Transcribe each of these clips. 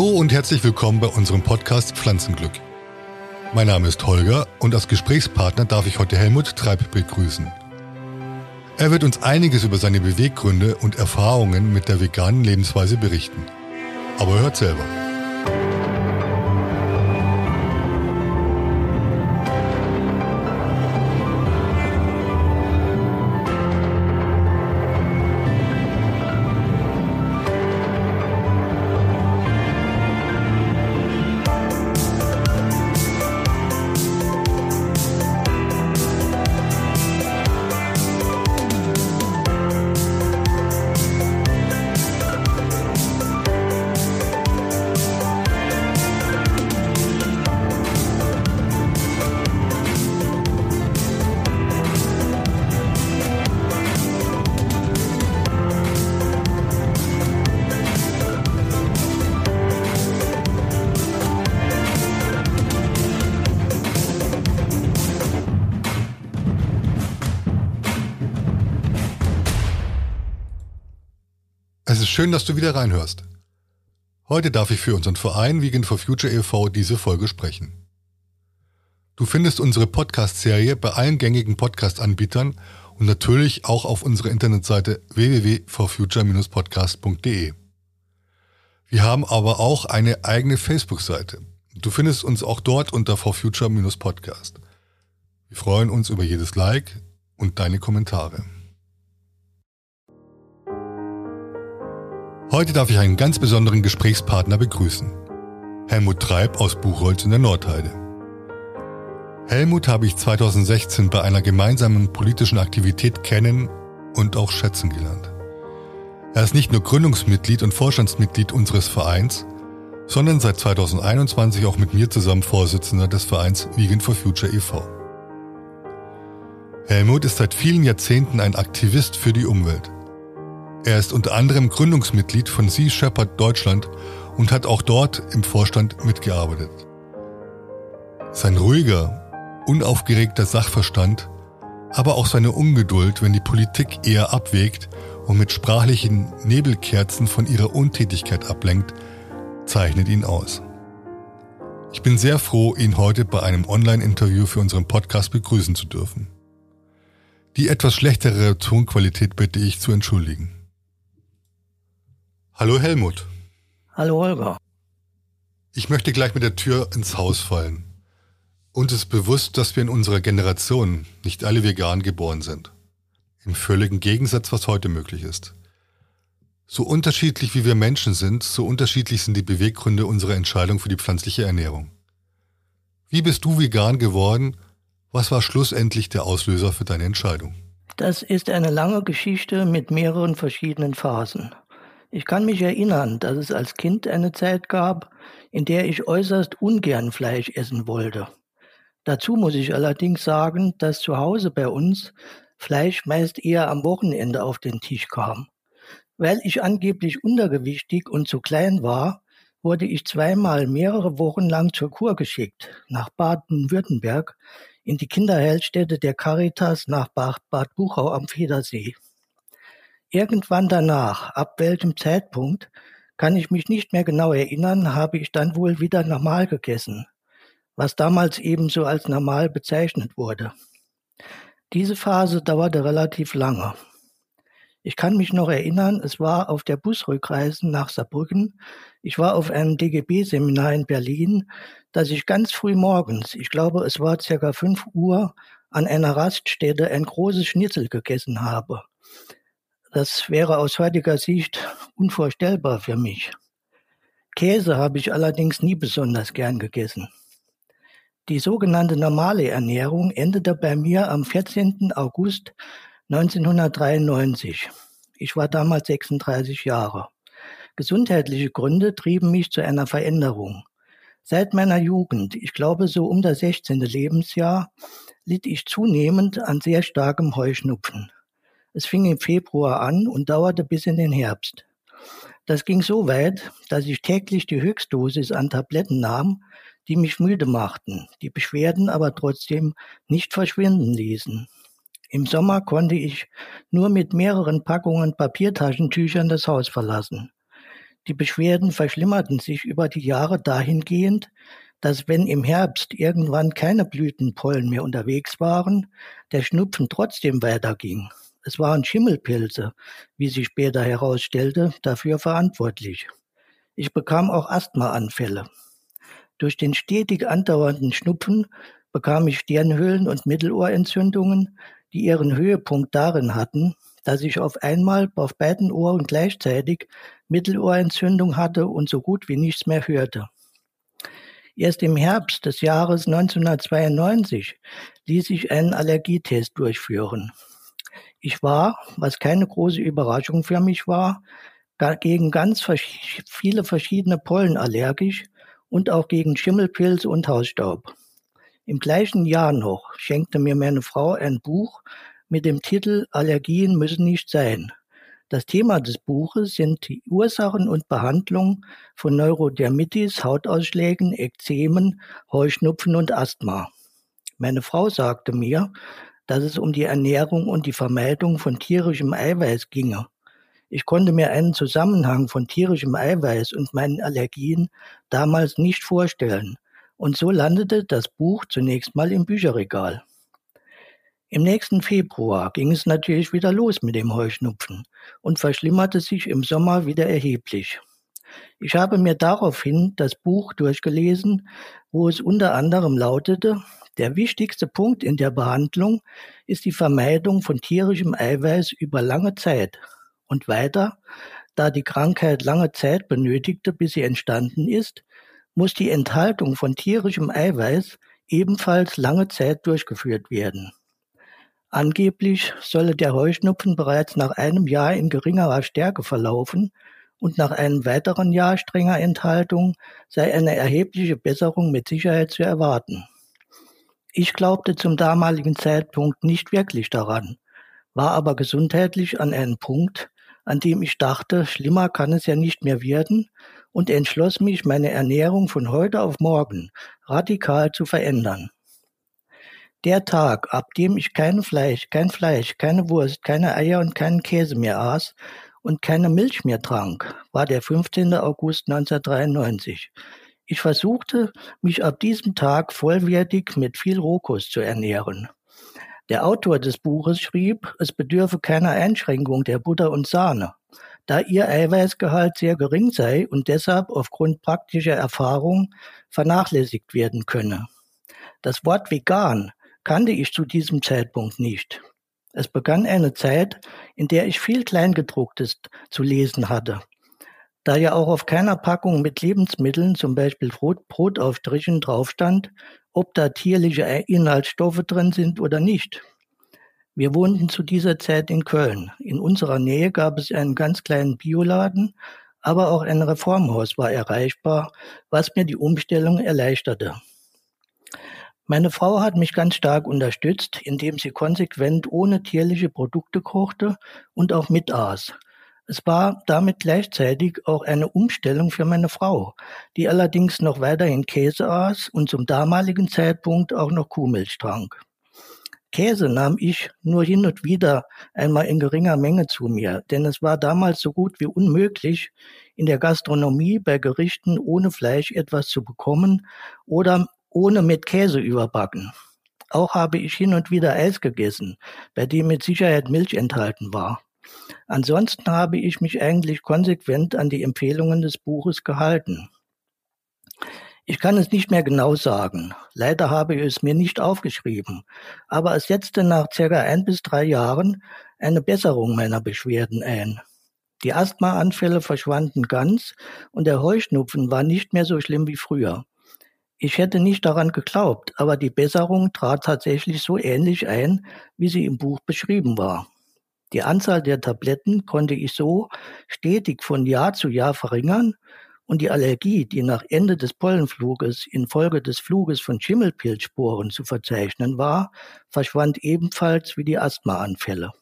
Hallo und herzlich willkommen bei unserem Podcast Pflanzenglück. Mein Name ist Holger und als Gesprächspartner darf ich heute Helmut Treib begrüßen. Er wird uns einiges über seine Beweggründe und Erfahrungen mit der veganen Lebensweise berichten. Aber hört selber. Schön, dass du wieder reinhörst. Heute darf ich für unseren Verein Vegan for Future e.V. diese Folge sprechen. Du findest unsere Podcast-Serie bei allen gängigen Podcast-Anbietern und natürlich auch auf unserer Internetseite www.forfuture-podcast.de. Wir haben aber auch eine eigene Facebook-Seite. Du findest uns auch dort unter forfuture-podcast. Wir freuen uns über jedes Like und deine Kommentare. Heute darf ich einen ganz besonderen Gesprächspartner begrüßen. Helmut Treib aus Buchholz in der Nordheide. Helmut habe ich 2016 bei einer gemeinsamen politischen Aktivität kennen und auch schätzen gelernt. Er ist nicht nur Gründungsmitglied und Vorstandsmitglied unseres Vereins, sondern seit 2021 auch mit mir zusammen Vorsitzender des Vereins Vegan for Future e.V. Helmut ist seit vielen Jahrzehnten ein Aktivist für die Umwelt. Er ist unter anderem Gründungsmitglied von Sea Shepherd Deutschland und hat auch dort im Vorstand mitgearbeitet. Sein ruhiger, unaufgeregter Sachverstand, aber auch seine Ungeduld, wenn die Politik eher abwägt und mit sprachlichen Nebelkerzen von ihrer Untätigkeit ablenkt, zeichnet ihn aus. Ich bin sehr froh, ihn heute bei einem Online-Interview für unseren Podcast begrüßen zu dürfen. Die etwas schlechtere Tonqualität bitte ich zu entschuldigen. Hallo Helmut. Hallo Holger. Ich möchte gleich mit der Tür ins Haus fallen. Uns ist bewusst, dass wir in unserer Generation nicht alle vegan geboren sind. Im völligen Gegensatz, was heute möglich ist. So unterschiedlich wie wir Menschen sind, so unterschiedlich sind die Beweggründe unserer Entscheidung für die pflanzliche Ernährung. Wie bist du vegan geworden? Was war schlussendlich der Auslöser für deine Entscheidung? Das ist eine lange Geschichte mit mehreren verschiedenen Phasen. Ich kann mich erinnern, dass es als Kind eine Zeit gab, in der ich äußerst ungern Fleisch essen wollte. Dazu muss ich allerdings sagen, dass zu Hause bei uns Fleisch meist eher am Wochenende auf den Tisch kam. Weil ich angeblich untergewichtig und zu klein war, wurde ich zweimal mehrere Wochen lang zur Kur geschickt, nach Baden-Württemberg, in die Kinderheilstätte der Caritas nach Bad Buchau am Federsee. Irgendwann danach, ab welchem Zeitpunkt, kann ich mich nicht mehr genau erinnern, habe ich dann wohl wieder normal gegessen, was damals ebenso als normal bezeichnet wurde. Diese Phase dauerte relativ lange. Ich kann mich noch erinnern, es war auf der Busrückreise nach Saarbrücken. Ich war auf einem DGB-Seminar in Berlin, dass ich ganz früh morgens, ich glaube es war circa fünf Uhr, an einer Raststätte ein großes Schnitzel gegessen habe. Das wäre aus heutiger Sicht unvorstellbar für mich. Käse habe ich allerdings nie besonders gern gegessen. Die sogenannte normale Ernährung endete bei mir am 14. August 1993. Ich war damals 36 Jahre. Gesundheitliche Gründe trieben mich zu einer Veränderung. Seit meiner Jugend, ich glaube so um das 16. Lebensjahr, litt ich zunehmend an sehr starkem Heuschnupfen. Es fing im Februar an und dauerte bis in den Herbst. Das ging so weit, dass ich täglich die Höchstdosis an Tabletten nahm, die mich müde machten, die Beschwerden aber trotzdem nicht verschwinden ließen. Im Sommer konnte ich nur mit mehreren Packungen Papiertaschentüchern das Haus verlassen. Die Beschwerden verschlimmerten sich über die Jahre dahingehend, dass wenn im Herbst irgendwann keine Blütenpollen mehr unterwegs waren, der Schnupfen trotzdem weiterging. Es waren Schimmelpilze, wie sich später herausstellte, dafür verantwortlich. Ich bekam auch Asthmaanfälle. Durch den stetig andauernden Schnupfen bekam ich Stirnhöhlen und Mittelohrentzündungen, die ihren Höhepunkt darin hatten, dass ich auf einmal auf beiden Ohren gleichzeitig Mittelohrentzündung hatte und so gut wie nichts mehr hörte. Erst im Herbst des Jahres 1992 ließ ich einen Allergietest durchführen. Ich war, was keine große Überraschung für mich war, gegen ganz viele verschiedene Pollen allergisch und auch gegen Schimmelpilze und Hausstaub. Im gleichen Jahr noch schenkte mir meine Frau ein Buch mit dem Titel Allergien müssen nicht sein. Das Thema des Buches sind die Ursachen und Behandlung von Neurodermitis, Hautausschlägen, Ekzemen, Heuschnupfen und Asthma. Meine Frau sagte mir, dass es um die Ernährung und die Vermeidung von tierischem Eiweiß ginge. Ich konnte mir einen Zusammenhang von tierischem Eiweiß und meinen Allergien damals nicht vorstellen, und so landete das Buch zunächst mal im Bücherregal. Im nächsten Februar ging es natürlich wieder los mit dem Heuschnupfen und verschlimmerte sich im Sommer wieder erheblich. Ich habe mir daraufhin das Buch durchgelesen, wo es unter anderem lautete, der wichtigste Punkt in der Behandlung ist die Vermeidung von tierischem Eiweiß über lange Zeit. Und weiter, da die Krankheit lange Zeit benötigte, bis sie entstanden ist, muss die Enthaltung von tierischem Eiweiß ebenfalls lange Zeit durchgeführt werden. Angeblich solle der Heuschnupfen bereits nach einem Jahr in geringerer Stärke verlaufen und nach einem weiteren Jahr strenger Enthaltung sei eine erhebliche Besserung mit Sicherheit zu erwarten. Ich glaubte zum damaligen Zeitpunkt nicht wirklich daran, war aber gesundheitlich an einem Punkt, an dem ich dachte, schlimmer kann es ja nicht mehr werden und entschloss mich, meine Ernährung von heute auf morgen radikal zu verändern. Der Tag, ab dem ich kein Fleisch, kein Fleisch, keine Wurst, keine Eier und keinen Käse mehr aß und keine Milch mehr trank, war der 15. August 1993. Ich versuchte, mich ab diesem Tag vollwertig mit viel Rohkost zu ernähren. Der Autor des Buches schrieb, es bedürfe keiner Einschränkung der Butter und Sahne, da ihr Eiweißgehalt sehr gering sei und deshalb aufgrund praktischer Erfahrung vernachlässigt werden könne. Das Wort vegan kannte ich zu diesem Zeitpunkt nicht. Es begann eine Zeit, in der ich viel Kleingedrucktes zu lesen hatte. Da ja auch auf keiner Packung mit Lebensmitteln, zum Beispiel Brot, Brotaufstrichen, draufstand, ob da tierliche Inhaltsstoffe drin sind oder nicht. Wir wohnten zu dieser Zeit in Köln. In unserer Nähe gab es einen ganz kleinen Bioladen, aber auch ein Reformhaus war erreichbar, was mir die Umstellung erleichterte. Meine Frau hat mich ganz stark unterstützt, indem sie konsequent ohne tierliche Produkte kochte und auch mitaß. Es war damit gleichzeitig auch eine Umstellung für meine Frau, die allerdings noch weiterhin Käse aß und zum damaligen Zeitpunkt auch noch Kuhmilch trank. Käse nahm ich nur hin und wieder einmal in geringer Menge zu mir, denn es war damals so gut wie unmöglich, in der Gastronomie bei Gerichten ohne Fleisch etwas zu bekommen oder ohne mit Käse überbacken. Auch habe ich hin und wieder Eis gegessen, bei dem mit Sicherheit Milch enthalten war. Ansonsten habe ich mich eigentlich konsequent an die Empfehlungen des Buches gehalten. Ich kann es nicht mehr genau sagen. Leider habe ich es mir nicht aufgeschrieben. Aber es setzte nach circa ein bis drei Jahren eine Besserung meiner Beschwerden ein. Die Asthmaanfälle verschwanden ganz und der Heuschnupfen war nicht mehr so schlimm wie früher. Ich hätte nicht daran geglaubt, aber die Besserung trat tatsächlich so ähnlich ein, wie sie im Buch beschrieben war. Die Anzahl der Tabletten konnte ich so stetig von Jahr zu Jahr verringern und die Allergie, die nach Ende des Pollenfluges infolge des Fluges von Schimmelpilzsporen zu verzeichnen war, verschwand ebenfalls wie die Asthmaanfälle.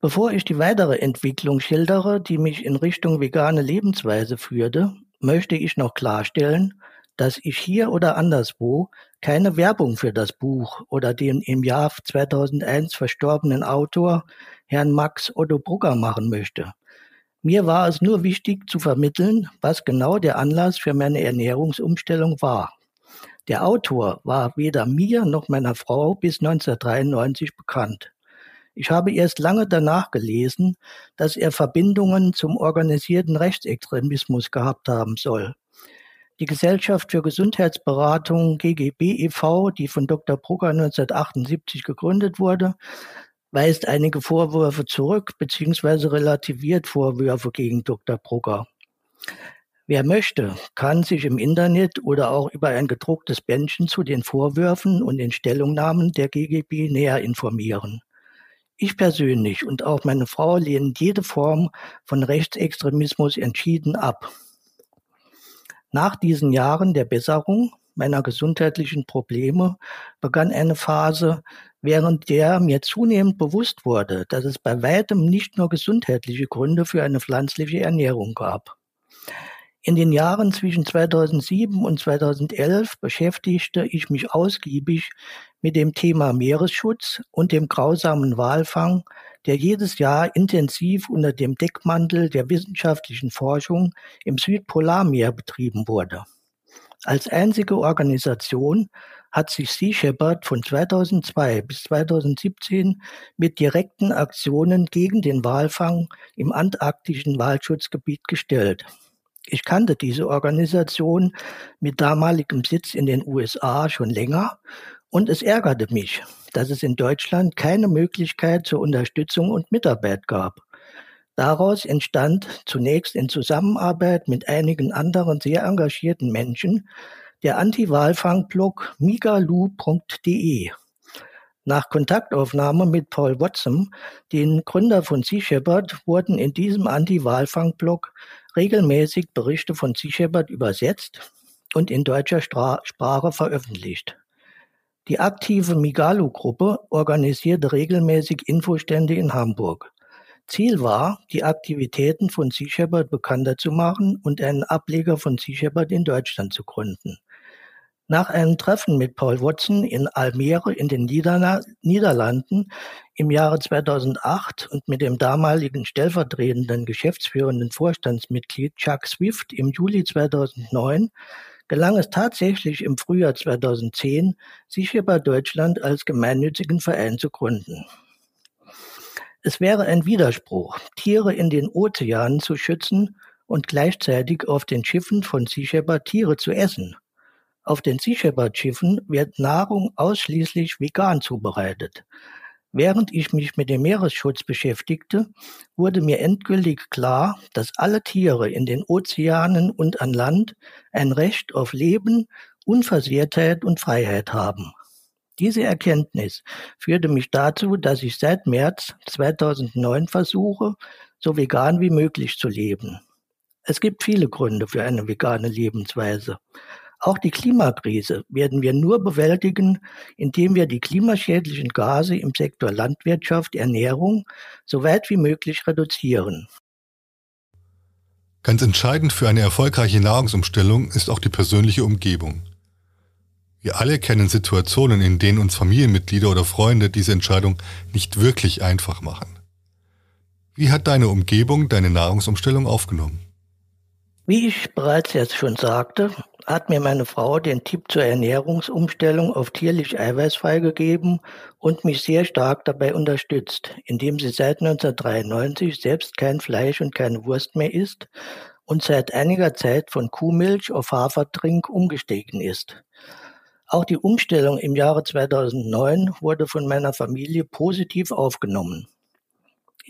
Bevor ich die weitere Entwicklung schildere, die mich in Richtung vegane Lebensweise führte, möchte ich noch klarstellen, dass ich hier oder anderswo keine Werbung für das Buch oder den im Jahr 2001 verstorbenen Autor Herrn Max Otto Brugger machen möchte. Mir war es nur wichtig zu vermitteln, was genau der Anlass für meine Ernährungsumstellung war. Der Autor war weder mir noch meiner Frau bis 1993 bekannt. Ich habe erst lange danach gelesen, dass er Verbindungen zum organisierten Rechtsextremismus gehabt haben soll. Die Gesellschaft für Gesundheitsberatung GGB e.V., die von Dr. Brugger 1978 gegründet wurde, weist einige Vorwürfe zurück bzw. relativiert Vorwürfe gegen Dr. Brugger. Wer möchte, kann sich im Internet oder auch über ein gedrucktes Bändchen zu den Vorwürfen und den Stellungnahmen der GGB näher informieren. Ich persönlich und auch meine Frau lehnen jede Form von Rechtsextremismus entschieden ab. Nach diesen Jahren der Besserung meiner gesundheitlichen Probleme begann eine Phase, während der mir zunehmend bewusst wurde, dass es bei weitem nicht nur gesundheitliche Gründe für eine pflanzliche Ernährung gab. In den Jahren zwischen 2007 und 2011 beschäftigte ich mich ausgiebig mit dem Thema Meeresschutz und dem grausamen Walfang, der jedes Jahr intensiv unter dem Deckmantel der wissenschaftlichen Forschung im Südpolarmeer betrieben wurde. Als einzige Organisation hat sich Sea Shepherd von 2002 bis 2017 mit direkten Aktionen gegen den Walfang im antarktischen Walschutzgebiet gestellt. Ich kannte diese Organisation mit damaligem Sitz in den USA schon länger und es ärgerte mich, dass es in Deutschland keine Möglichkeit zur Unterstützung und Mitarbeit gab. Daraus entstand zunächst in Zusammenarbeit mit einigen anderen sehr engagierten Menschen der Anti-Walfang-Blog migalu.de. Nach Kontaktaufnahme mit Paul Watson, den Gründer von Sea Shepherd, wurden in diesem Anti-Walfang-Blog regelmäßig Berichte von Sea Shepherd übersetzt und in deutscher Stra Sprache veröffentlicht. Die aktive Migalu-Gruppe organisierte regelmäßig Infostände in Hamburg. Ziel war, die Aktivitäten von Sea Shepherd bekannter zu machen und einen Ableger von Sea Shepherd in Deutschland zu gründen. Nach einem Treffen mit Paul Watson in Almere in den Niederlanden im Jahre 2008 und mit dem damaligen stellvertretenden geschäftsführenden Vorstandsmitglied Chuck Swift im Juli 2009 gelang es tatsächlich im Frühjahr 2010, Sea Deutschland als gemeinnützigen Verein zu gründen. Es wäre ein Widerspruch, Tiere in den Ozeanen zu schützen und gleichzeitig auf den Schiffen von Sea Tiere zu essen. Auf den Sea Shepherd-Schiffen wird Nahrung ausschließlich vegan zubereitet. Während ich mich mit dem Meeresschutz beschäftigte, wurde mir endgültig klar, dass alle Tiere in den Ozeanen und an Land ein Recht auf Leben, Unversehrtheit und Freiheit haben. Diese Erkenntnis führte mich dazu, dass ich seit März 2009 versuche, so vegan wie möglich zu leben. Es gibt viele Gründe für eine vegane Lebensweise. Auch die Klimakrise werden wir nur bewältigen, indem wir die klimaschädlichen Gase im Sektor Landwirtschaft, Ernährung so weit wie möglich reduzieren. Ganz entscheidend für eine erfolgreiche Nahrungsumstellung ist auch die persönliche Umgebung. Wir alle kennen Situationen, in denen uns Familienmitglieder oder Freunde diese Entscheidung nicht wirklich einfach machen. Wie hat deine Umgebung deine Nahrungsumstellung aufgenommen? Wie ich bereits jetzt schon sagte, hat mir meine Frau den Tipp zur Ernährungsumstellung auf tierlich eiweißfrei gegeben und mich sehr stark dabei unterstützt, indem sie seit 1993 selbst kein Fleisch und keine Wurst mehr isst und seit einiger Zeit von Kuhmilch auf Hafertrink umgestiegen ist. Auch die Umstellung im Jahre 2009 wurde von meiner Familie positiv aufgenommen.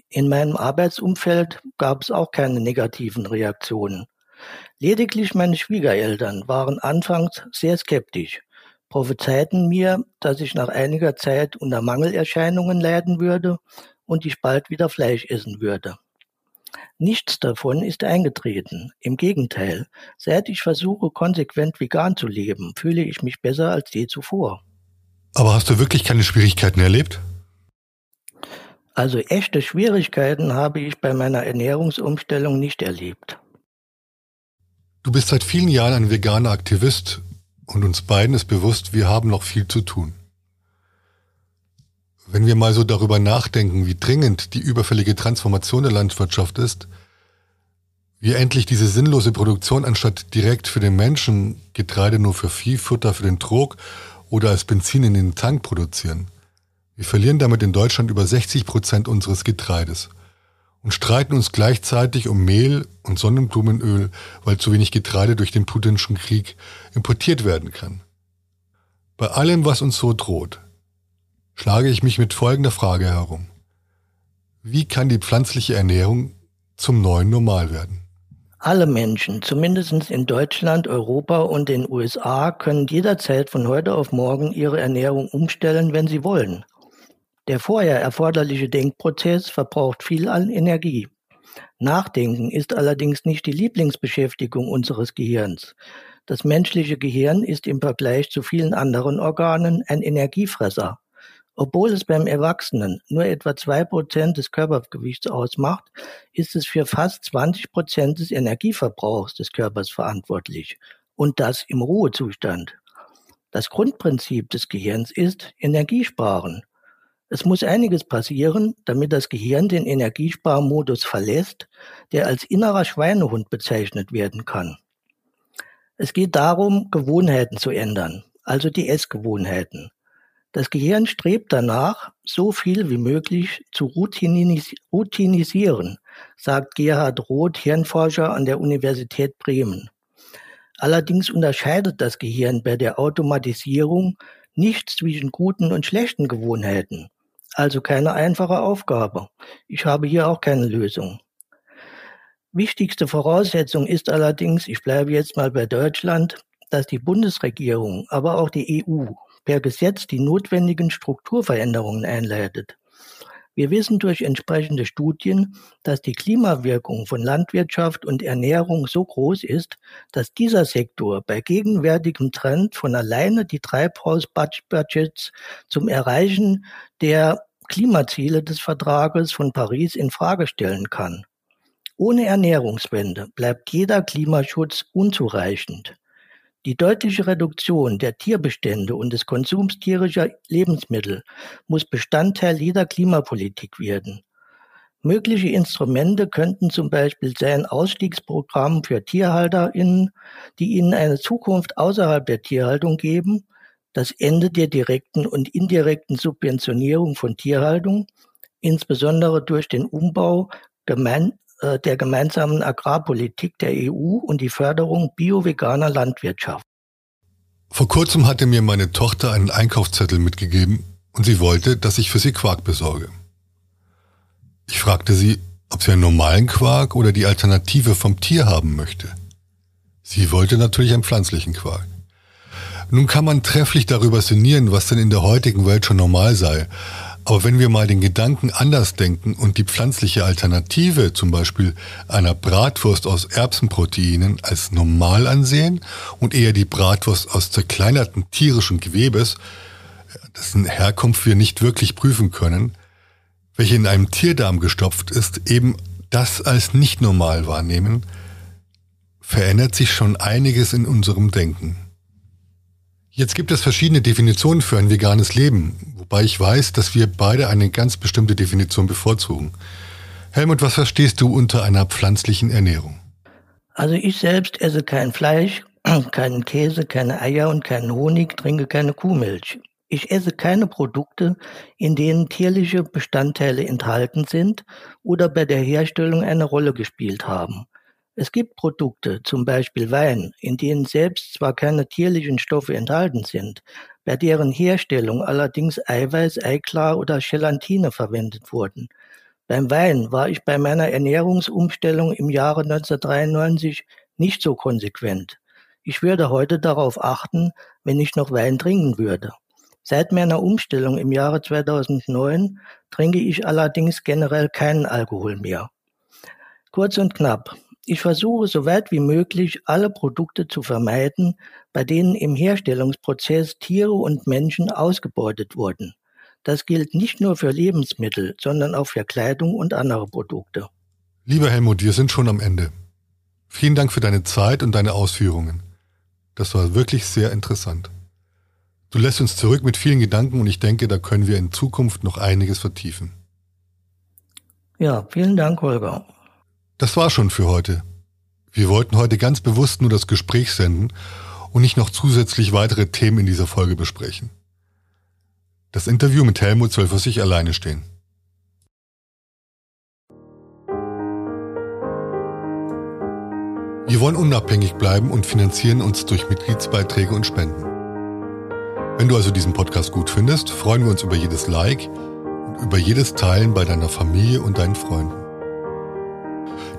In meinem Arbeitsumfeld gab es auch keine negativen Reaktionen. Lediglich meine Schwiegereltern waren anfangs sehr skeptisch, prophezeiten mir, dass ich nach einiger Zeit unter Mangelerscheinungen leiden würde und ich bald wieder Fleisch essen würde. Nichts davon ist eingetreten. Im Gegenteil, seit ich versuche, konsequent vegan zu leben, fühle ich mich besser als je zuvor. Aber hast du wirklich keine Schwierigkeiten erlebt? Also echte Schwierigkeiten habe ich bei meiner Ernährungsumstellung nicht erlebt. Du bist seit vielen Jahren ein veganer Aktivist und uns beiden ist bewusst, wir haben noch viel zu tun. Wenn wir mal so darüber nachdenken, wie dringend die überfällige Transformation der Landwirtschaft ist, wir endlich diese sinnlose Produktion anstatt direkt für den Menschen Getreide nur für Viehfutter für den Trog oder als Benzin in den Tank produzieren. Wir verlieren damit in Deutschland über 60 Prozent unseres Getreides und streiten uns gleichzeitig um Mehl und Sonnenblumenöl, weil zu wenig Getreide durch den putinschen Krieg importiert werden kann. Bei allem, was uns so droht, schlage ich mich mit folgender Frage herum. Wie kann die pflanzliche Ernährung zum neuen Normal werden? Alle Menschen, zumindest in Deutschland, Europa und den USA, können jederzeit von heute auf morgen ihre Ernährung umstellen, wenn sie wollen. Der vorher erforderliche Denkprozess verbraucht viel an Energie. Nachdenken ist allerdings nicht die Lieblingsbeschäftigung unseres Gehirns. Das menschliche Gehirn ist im Vergleich zu vielen anderen Organen ein Energiefresser. Obwohl es beim Erwachsenen nur etwa zwei Prozent des Körpergewichts ausmacht, ist es für fast 20 Prozent des Energieverbrauchs des Körpers verantwortlich. Und das im Ruhezustand. Das Grundprinzip des Gehirns ist Energiesparen. Es muss einiges passieren, damit das Gehirn den Energiesparmodus verlässt, der als innerer Schweinehund bezeichnet werden kann. Es geht darum, Gewohnheiten zu ändern, also die Essgewohnheiten. Das Gehirn strebt danach, so viel wie möglich zu routinis routinisieren, sagt Gerhard Roth, Hirnforscher an der Universität Bremen. Allerdings unterscheidet das Gehirn bei der Automatisierung nicht zwischen guten und schlechten Gewohnheiten. Also keine einfache Aufgabe. Ich habe hier auch keine Lösung. Wichtigste Voraussetzung ist allerdings, ich bleibe jetzt mal bei Deutschland, dass die Bundesregierung, aber auch die EU per Gesetz die notwendigen Strukturveränderungen einleitet. Wir wissen durch entsprechende Studien, dass die Klimawirkung von Landwirtschaft und Ernährung so groß ist, dass dieser Sektor bei gegenwärtigem Trend von alleine die Treibhausbudgets zum Erreichen der Klimaziele des Vertrages von Paris in Frage stellen kann. Ohne Ernährungswende bleibt jeder Klimaschutz unzureichend. Die deutliche Reduktion der Tierbestände und des Konsums tierischer Lebensmittel muss Bestandteil jeder Klimapolitik werden. Mögliche Instrumente könnten zum Beispiel sein Ausstiegsprogramm für TierhalterInnen, die ihnen eine Zukunft außerhalb der Tierhaltung geben, das Ende der direkten und indirekten Subventionierung von Tierhaltung, insbesondere durch den Umbau gemein, äh, der gemeinsamen Agrarpolitik der EU und die Förderung bio-veganer Landwirtschaft. Vor kurzem hatte mir meine Tochter einen Einkaufszettel mitgegeben und sie wollte, dass ich für sie Quark besorge. Ich fragte sie, ob sie einen normalen Quark oder die Alternative vom Tier haben möchte. Sie wollte natürlich einen pflanzlichen Quark. Nun kann man trefflich darüber sinnieren, was denn in der heutigen Welt schon normal sei, aber wenn wir mal den Gedanken anders denken und die pflanzliche Alternative, zum Beispiel einer Bratwurst aus Erbsenproteinen, als normal ansehen und eher die Bratwurst aus zerkleinerten tierischen Gewebes, dessen Herkunft wir nicht wirklich prüfen können, welche in einem Tierdarm gestopft ist, eben das als nicht normal wahrnehmen, verändert sich schon einiges in unserem Denken. Jetzt gibt es verschiedene Definitionen für ein veganes Leben, wobei ich weiß, dass wir beide eine ganz bestimmte Definition bevorzugen. Helmut, was verstehst du unter einer pflanzlichen Ernährung? Also ich selbst esse kein Fleisch, keinen Käse, keine Eier und keinen Honig, trinke keine Kuhmilch. Ich esse keine Produkte, in denen tierliche Bestandteile enthalten sind oder bei der Herstellung eine Rolle gespielt haben. Es gibt Produkte, zum Beispiel Wein, in denen selbst zwar keine tierlichen Stoffe enthalten sind, bei deren Herstellung allerdings Eiweiß, Eiklar oder Gelatine verwendet wurden. Beim Wein war ich bei meiner Ernährungsumstellung im Jahre 1993 nicht so konsequent. Ich würde heute darauf achten, wenn ich noch Wein trinken würde. Seit meiner Umstellung im Jahre 2009 trinke ich allerdings generell keinen Alkohol mehr. Kurz und knapp, ich versuche so weit wie möglich alle Produkte zu vermeiden, bei denen im Herstellungsprozess Tiere und Menschen ausgebeutet wurden. Das gilt nicht nur für Lebensmittel, sondern auch für Kleidung und andere Produkte. Lieber Helmut, wir sind schon am Ende. Vielen Dank für deine Zeit und deine Ausführungen. Das war wirklich sehr interessant. Du lässt uns zurück mit vielen Gedanken und ich denke, da können wir in Zukunft noch einiges vertiefen. Ja, vielen Dank, Holger. Das war schon für heute. Wir wollten heute ganz bewusst nur das Gespräch senden und nicht noch zusätzlich weitere Themen in dieser Folge besprechen. Das Interview mit Helmut soll für sich alleine stehen. Wir wollen unabhängig bleiben und finanzieren uns durch Mitgliedsbeiträge und Spenden. Wenn du also diesen Podcast gut findest, freuen wir uns über jedes Like und über jedes Teilen bei deiner Familie und deinen Freunden.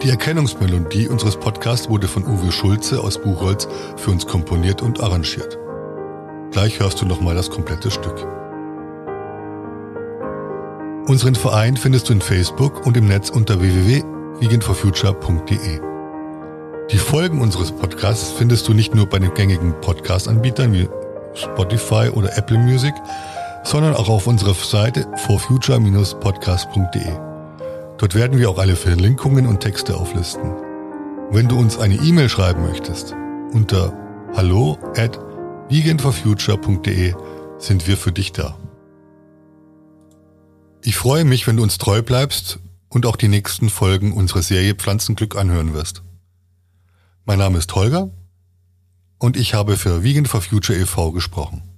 Die Erkennungsmelodie unseres Podcasts wurde von Uwe Schulze aus Buchholz für uns komponiert und arrangiert. Gleich hörst du nochmal das komplette Stück. Unseren Verein findest du in Facebook und im Netz unter www.veganforfuture.de. Die Folgen unseres Podcasts findest du nicht nur bei den gängigen Podcast-Anbietern wie Spotify oder Apple Music, sondern auch auf unserer Seite forfuture-podcast.de. Dort werden wir auch alle Verlinkungen und Texte auflisten. Wenn du uns eine E-Mail schreiben möchtest, unter hallo at veganforfuture.de sind wir für dich da. Ich freue mich, wenn du uns treu bleibst und auch die nächsten Folgen unserer Serie Pflanzenglück anhören wirst. Mein Name ist Holger und ich habe für Vegan for Future e.V. gesprochen.